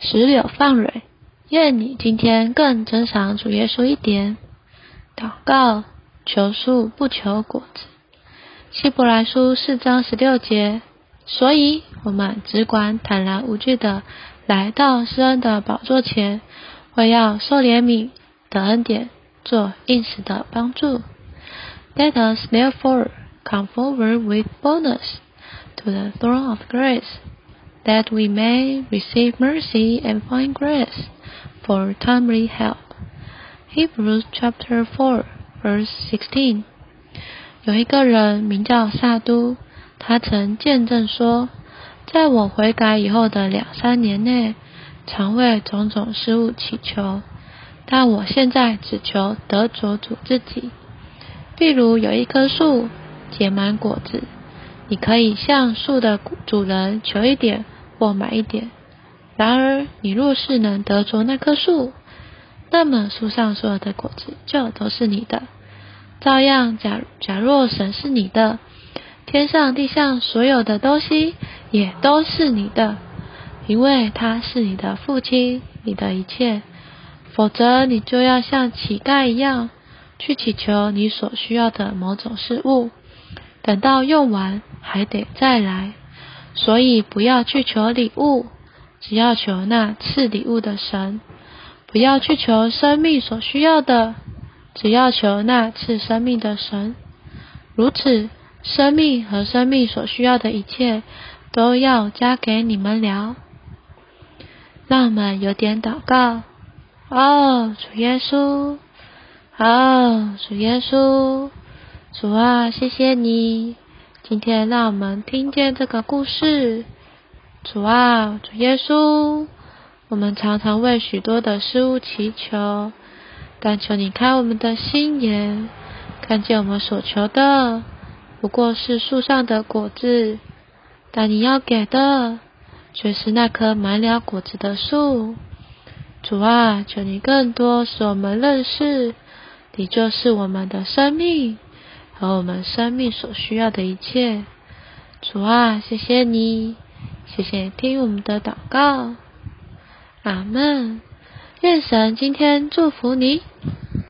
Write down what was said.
石榴放蕊，愿你今天更珍赏主耶稣一点。祷告，求树不求果子。希伯来书四章十六节。所以，我们只管坦然无惧的来到施恩的宝座前，为要受怜悯得恩典做应时的帮助。Let us therefore come forward with boldness to the throne of grace, that we may receive mercy and find grace for timely help. Hebrews chapter four, verse sixteen. 有一个人名叫萨都。他曾见证说，在我悔改以后的两三年内，常为种种事物祈求，但我现在只求得着主自己。譬如有一棵树结满果子，你可以向树的主人求一点或买一点。然而，你若是能得着那棵树，那么树上所有的果子就都是你的。照样，假假若神是你的。天上地上所有的东西也都是你的，因为他是你的父亲，你的一切。否则，你就要像乞丐一样去祈求你所需要的某种事物，等到用完还得再来。所以，不要去求礼物，只要求那赐礼物的神；不要去求生命所需要的，只要求那赐生命的神。如此。生命和生命所需要的一切，都要加给你们了。让我们有点祷告。哦，主耶稣，哦，主耶稣，主啊，谢谢你，今天让我们听见这个故事。主啊，主耶稣，我们常常为许多的事物祈求，但求你开我们的心眼，看见我们所求的。不过是树上的果子，但你要给的却是那棵满了果子的树。主啊，求你更多使我们认识，你就是我们的生命和我们生命所需要的一切。主啊，谢谢你，谢谢听我们的祷告。阿门。愿神今天祝福你。